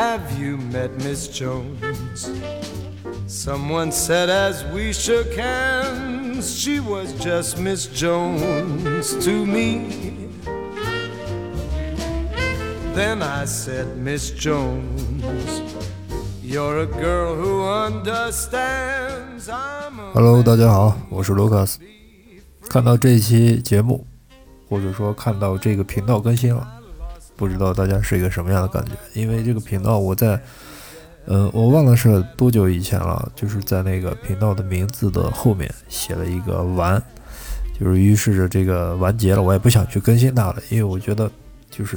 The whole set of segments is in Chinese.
Have you met Miss Jones? Someone said as we shook hands, she was just Miss Jones to me. Then I said, Miss Jones, you're a girl who understands. I'm a Hello，大家好，我是卢卡斯。看到这期节目，或者说看到这个频道更新了，不知道大家是一个什么样的感觉？因为这个频道我在，呃，我忘了是多久以前了，就是在那个频道的名字的后面写了一个完，就是预示着这个完结了，我也不想去更新它了，因为我觉得就是，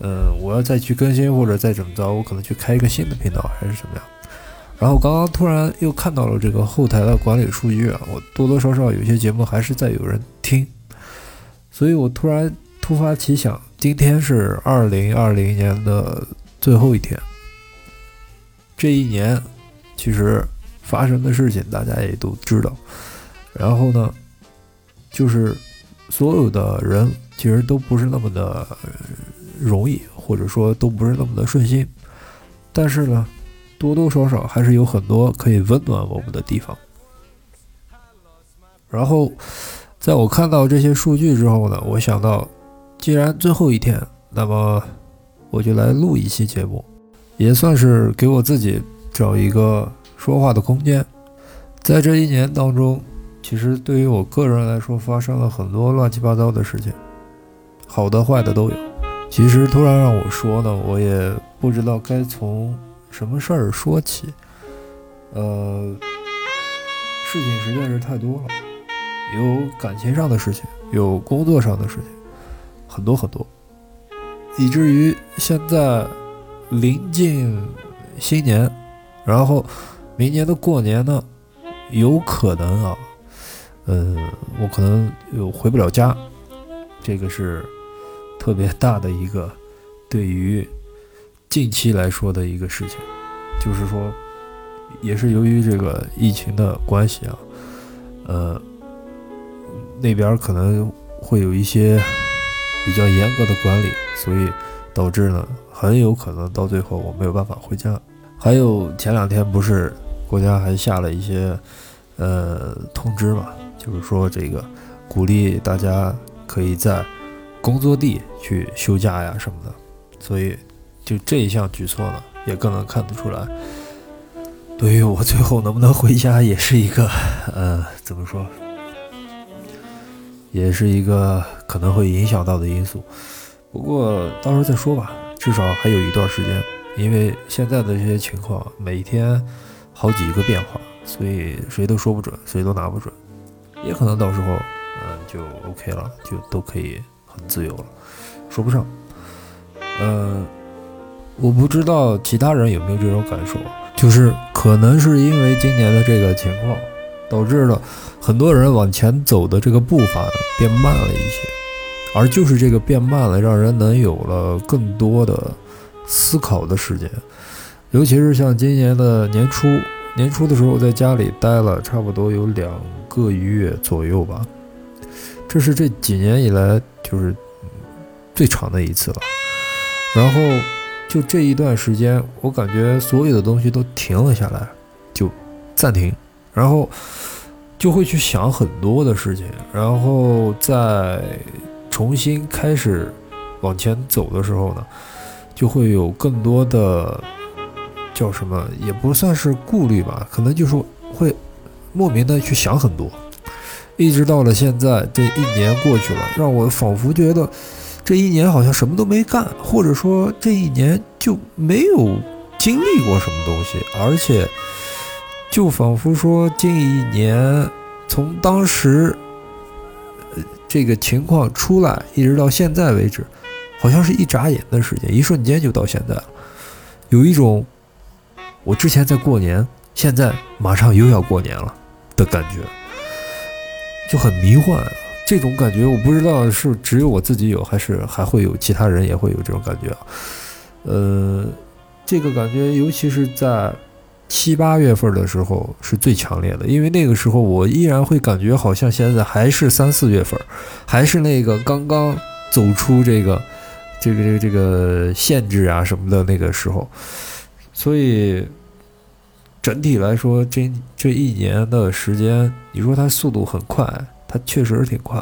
呃，我要再去更新或者再怎么着，我可能去开一个新的频道还是什么样。然后刚刚突然又看到了这个后台的管理数据啊，我多多少少有些节目还是在有人听，所以我突然突发奇想，今天是二零二零年的最后一天，这一年其实发生的事情大家也都知道，然后呢，就是所有的人其实都不是那么的容易，或者说都不是那么的顺心，但是呢。多多少少还是有很多可以温暖我们的地方。然后，在我看到这些数据之后呢，我想到，既然最后一天，那么我就来录一期节目，也算是给我自己找一个说话的空间。在这一年当中，其实对于我个人来说，发生了很多乱七八糟的事情，好的坏的都有。其实突然让我说呢，我也不知道该从。什么事儿说起？呃，事情实在是太多了，有感情上的事情，有工作上的事情，很多很多，以至于现在临近新年，然后明年的过年呢，有可能啊，嗯，我可能又回不了家，这个是特别大的一个对于。近期来说的一个事情，就是说，也是由于这个疫情的关系啊，呃，那边可能会有一些比较严格的管理，所以导致呢，很有可能到最后我没有办法回家。还有前两天不是国家还下了一些呃通知嘛，就是说这个鼓励大家可以在工作地去休假呀什么的，所以。就这一项举措呢，也更能看得出来，对于我最后能不能回家，也是一个，呃，怎么说，也是一个可能会影响到的因素。不过到时候再说吧，至少还有一段时间，因为现在的这些情况，每天好几个变化，所以谁都说不准，谁都拿不准，也可能到时候，嗯，就 OK 了，就都可以很自由了，说不上，嗯。我不知道其他人有没有这种感受，就是可能是因为今年的这个情况，导致了很多人往前走的这个步伐变慢了一些，而就是这个变慢了，让人能有了更多的思考的时间。尤其是像今年的年初，年初的时候在家里待了差不多有两个月左右吧，这是这几年以来就是最长的一次了，然后。就这一段时间，我感觉所有的东西都停了下来，就暂停，然后就会去想很多的事情，然后再重新开始往前走的时候呢，就会有更多的叫什么，也不算是顾虑吧，可能就是会莫名的去想很多，一直到了现在，这一年过去了，让我仿佛觉得。这一年好像什么都没干，或者说这一年就没有经历过什么东西，而且就仿佛说近一年从当时这个情况出来一直到现在为止，好像是一眨眼的时间，一瞬间就到现在了，有一种我之前在过年，现在马上又要过年了的感觉，就很迷幻。这种感觉我不知道是只有我自己有，还是还会有其他人也会有这种感觉啊？呃，这个感觉尤其是在七八月份的时候是最强烈的，因为那个时候我依然会感觉好像现在还是三四月份，还是那个刚刚走出这个这个这个这个限制啊什么的那个时候，所以整体来说，这这一年的时间，你说它速度很快，它确实挺快；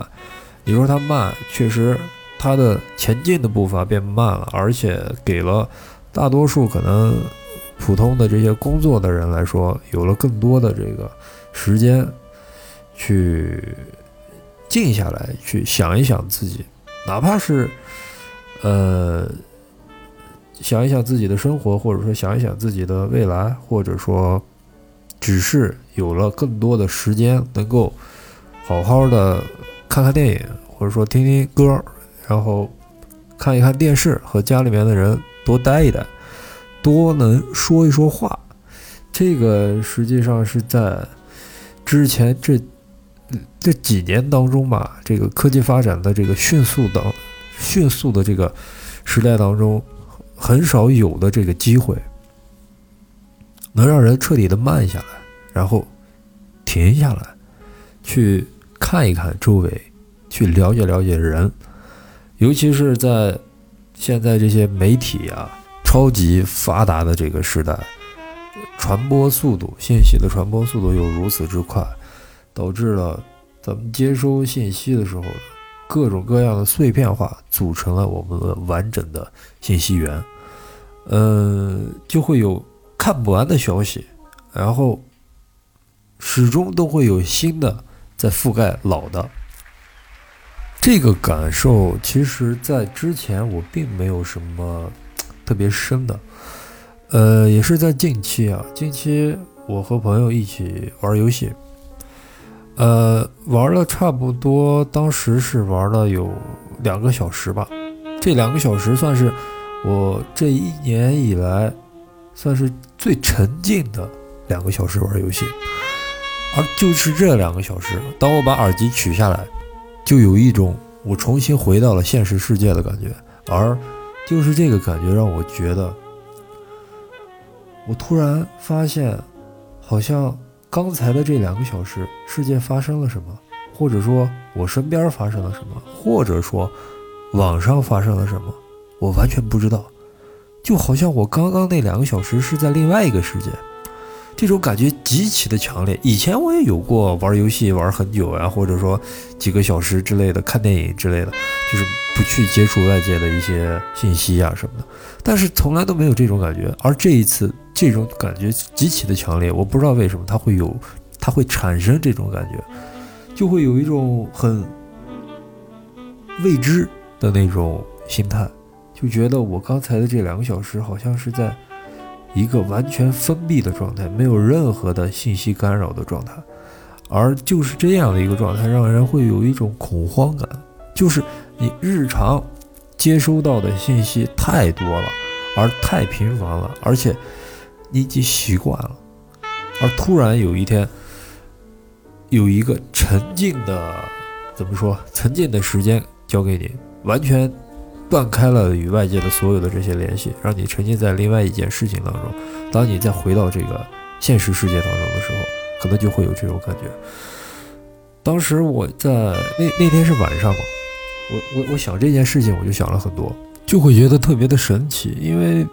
你说它慢，确实它的前进的步伐变慢了，而且给了大多数可能普通的这些工作的人来说，有了更多的这个时间去。静下来，去想一想自己，哪怕是，呃，想一想自己的生活，或者说想一想自己的未来，或者说，只是有了更多的时间，能够好好的看看电影，或者说听听歌，然后看一看电视，和家里面的人多待一待，多能说一说话，这个实际上是在之前这。这几年当中吧，这个科技发展的这个迅速的、迅速的这个时代当中，很少有的这个机会，能让人彻底的慢下来，然后停下来，去看一看周围，去了解了解人，尤其是在现在这些媒体啊超级发达的这个时代，传播速度、信息的传播速度又如此之快。导致了咱们接收信息的时候，各种各样的碎片化组成了我们的完整的信息源，嗯，就会有看不完的消息，然后始终都会有新的在覆盖老的。这个感受，其实在之前我并没有什么特别深的，呃，也是在近期啊，近期我和朋友一起玩游戏。呃，玩了差不多，当时是玩了有两个小时吧。这两个小时算是我这一年以来算是最沉浸的两个小时玩游戏。而就是这两个小时，当我把耳机取下来，就有一种我重新回到了现实世界的感觉。而就是这个感觉让我觉得，我突然发现，好像。刚才的这两个小时，世界发生了什么？或者说，我身边发生了什么？或者说，网上发生了什么？我完全不知道。就好像我刚刚那两个小时是在另外一个世界，这种感觉极其的强烈。以前我也有过玩游戏玩很久啊，或者说几个小时之类的，看电影之类的，就是不去接触外界的一些信息啊什么的。但是从来都没有这种感觉，而这一次。这种感觉极其的强烈，我不知道为什么它会有，它会产生这种感觉，就会有一种很未知的那种心态，就觉得我刚才的这两个小时好像是在一个完全封闭的状态，没有任何的信息干扰的状态，而就是这样的一个状态，让人会有一种恐慌感，就是你日常接收到的信息太多了，而太频繁了，而且。你已经习惯了，而突然有一天，有一个沉静的，怎么说？沉静的时间交给你，完全断开了与外界的所有的这些联系，让你沉浸在另外一件事情当中。当你再回到这个现实世界当中的时候，可能就会有这种感觉。当时我在那那天是晚上嘛，我我我想这件事情，我就想了很多，就会觉得特别的神奇，因为。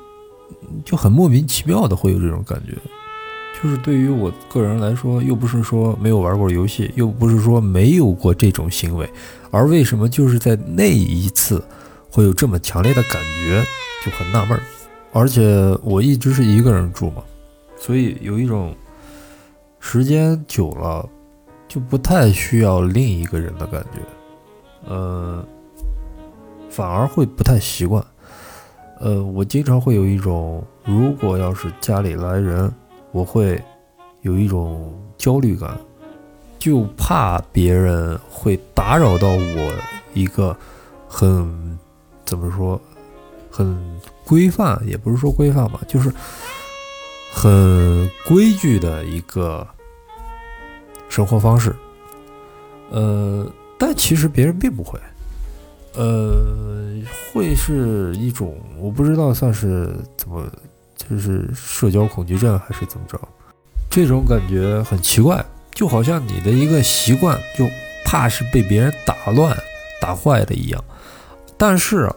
就很莫名其妙的会有这种感觉，就是对于我个人来说，又不是说没有玩过游戏，又不是说没有过这种行为，而为什么就是在那一次会有这么强烈的感觉，就很纳闷儿。而且我一直是一个人住嘛，所以有一种时间久了就不太需要另一个人的感觉，呃，反而会不太习惯。呃，我经常会有一种，如果要是家里来人，我会有一种焦虑感，就怕别人会打扰到我一个很怎么说，很规范，也不是说规范吧，就是很规矩的一个生活方式。呃，但其实别人并不会。呃，会是一种我不知道算是怎么，就是社交恐惧症还是怎么着，这种感觉很奇怪，就好像你的一个习惯就怕是被别人打乱、打坏的一样。但是啊，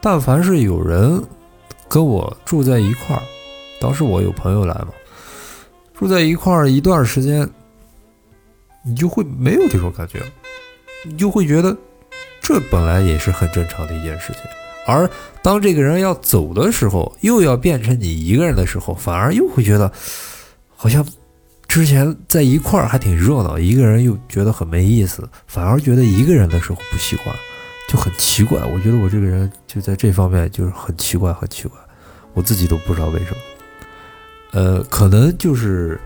但凡是有人跟我住在一块儿，当时我有朋友来嘛，住在一块儿一段时间，你就会没有这种感觉，你就会觉得这本来也是很正常的一件事情。而当这个人要走的时候，又要变成你一个人的时候，反而又会觉得好像之前在一块儿还挺热闹，一个人又觉得很没意思，反而觉得一个人的时候不喜欢，就很奇怪。我觉得我这个人就在这方面就是很奇怪，很奇怪，我自己都不知道为什么。呃，可能就是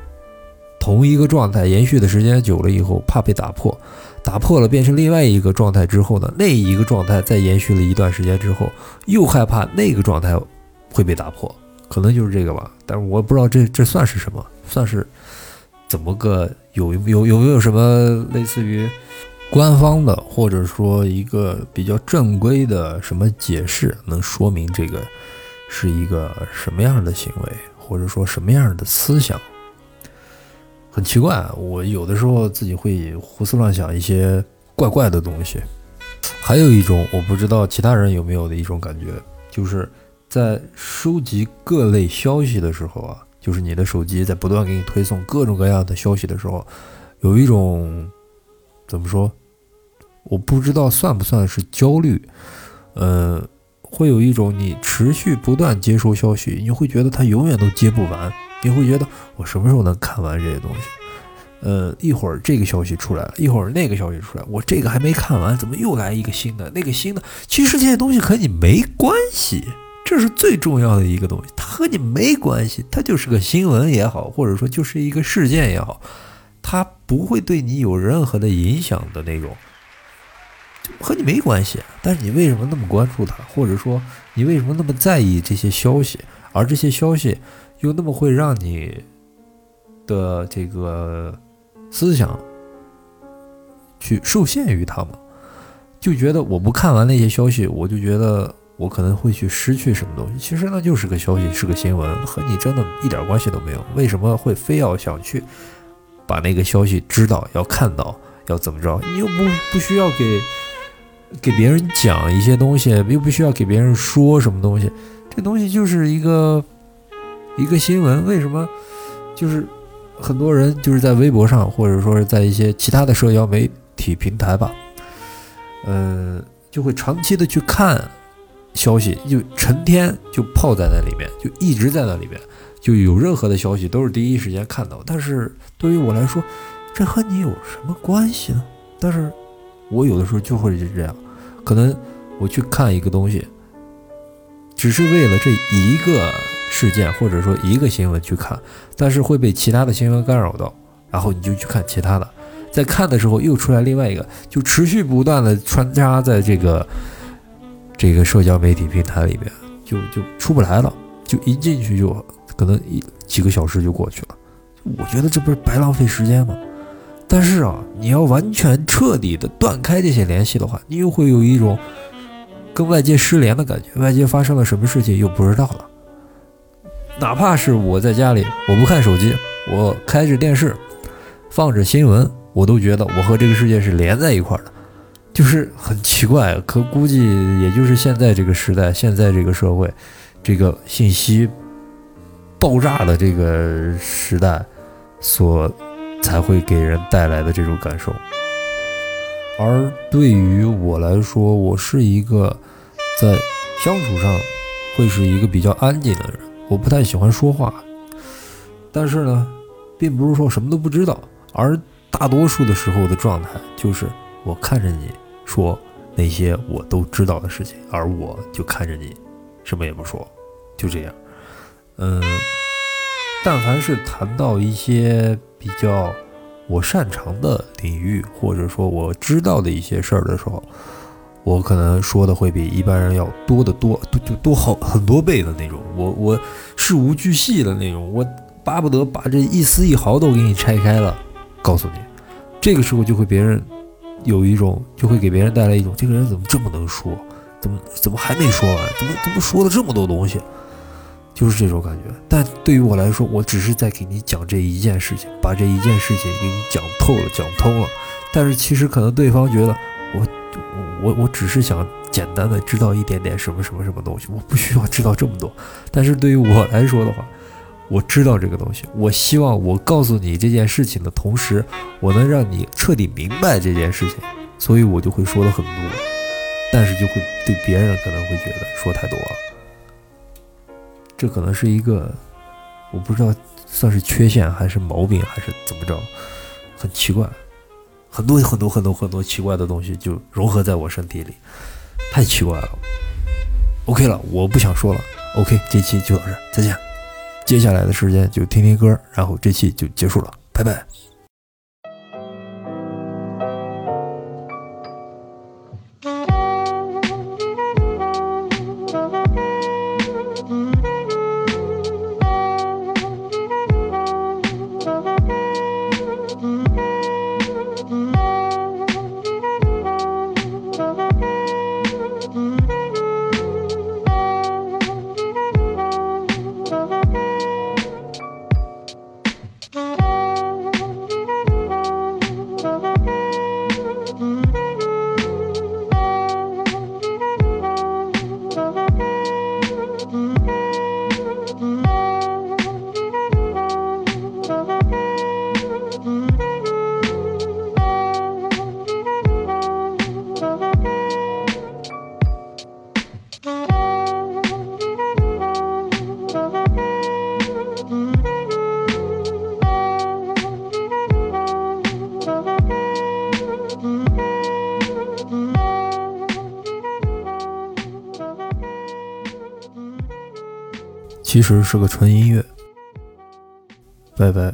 同一个状态延续的时间久了以后，怕被打破。打破了，变成另外一个状态之后呢，那一个状态再延续了一段时间之后，又害怕那个状态会被打破，可能就是这个吧。但是我不知道这这算是什么，算是怎么个有有有没有什么类似于官方的或者说一个比较正规的什么解释，能说明这个是一个什么样的行为，或者说什么样的思想？很奇怪，我有的时候自己会胡思乱想一些怪怪的东西。还有一种我不知道其他人有没有的一种感觉，就是在收集各类消息的时候啊，就是你的手机在不断给你推送各种各样的消息的时候，有一种怎么说？我不知道算不算是焦虑。呃，会有一种你持续不断接收消息，你会觉得它永远都接不完。你会觉得我什么时候能看完这些东西？呃，一会儿这个消息出来了，一会儿那个消息出来，我这个还没看完，怎么又来一个新的？那个新的，其实这些东西和你没关系，这是最重要的一个东西，它和你没关系，它就是个新闻也好，或者说就是一个事件也好，它不会对你有任何的影响的那种，和你没关系。但是你为什么那么关注他，或者说你为什么那么在意这些消息？而这些消息。又那么会让你的这个思想去受限于他们，就觉得我不看完那些消息，我就觉得我可能会去失去什么东西。其实那就是个消息，是个新闻，和你真的一点关系都没有。为什么会非要想去把那个消息知道、要看到、要怎么着？你又不不需要给给别人讲一些东西，又不需要给别人说什么东西，这东西就是一个。一个新闻为什么就是很多人就是在微博上，或者说是在一些其他的社交媒体平台吧，呃，就会长期的去看消息，就成天就泡在那里面，就一直在那里面，就有任何的消息都是第一时间看到。但是对于我来说，这和你有什么关系呢？但是我有的时候就会是这样，可能我去看一个东西，只是为了这一个。事件或者说一个新闻去看，但是会被其他的新闻干扰到，然后你就去看其他的，在看的时候又出来另外一个，就持续不断的穿插在这个这个社交媒体平台里面，就就出不来了，就一进去就可能一几个小时就过去了，我觉得这不是白浪费时间吗？但是啊，你要完全彻底的断开这些联系的话，你又会有一种跟外界失联的感觉，外界发生了什么事情又不知道了。哪怕是我在家里，我不看手机，我开着电视，放着新闻，我都觉得我和这个世界是连在一块儿的，就是很奇怪。可估计也就是现在这个时代，现在这个社会，这个信息爆炸的这个时代，所才会给人带来的这种感受。而对于我来说，我是一个在相处上会是一个比较安静的人。我不太喜欢说话，但是呢，并不是说什么都不知道，而大多数的时候的状态就是我看着你说那些我都知道的事情，而我就看着你，什么也不说，就这样。嗯，但凡是谈到一些比较我擅长的领域，或者说我知道的一些事儿的时候。我可能说的会比一般人要多得多，多就多好很多倍的那种。我我事无巨细的那种，我巴不得把这一丝一毫都给你拆开了，告诉你。这个时候就会别人有一种，就会给别人带来一种，这个人怎么这么能说？怎么怎么还没说完？怎么怎么说了这么多东西？就是这种感觉。但对于我来说，我只是在给你讲这一件事情，把这一件事情给你讲透了，讲通了。但是其实可能对方觉得我。我我只是想简单的知道一点点什么什么什么东西，我不需要知道这么多。但是对于我来说的话，我知道这个东西，我希望我告诉你这件事情的同时，我能让你彻底明白这件事情，所以我就会说的很多，但是就会对别人可能会觉得说太多了，这可能是一个我不知道算是缺陷还是毛病还是怎么着，很奇怪，很多很多很多很多奇怪的东西就融合在我身体里，太奇怪了。OK 了，我不想说了。OK，这期就到这，再见。接下来的时间就听听歌，然后这期就结束了，拜拜。其实是个纯音乐。拜拜。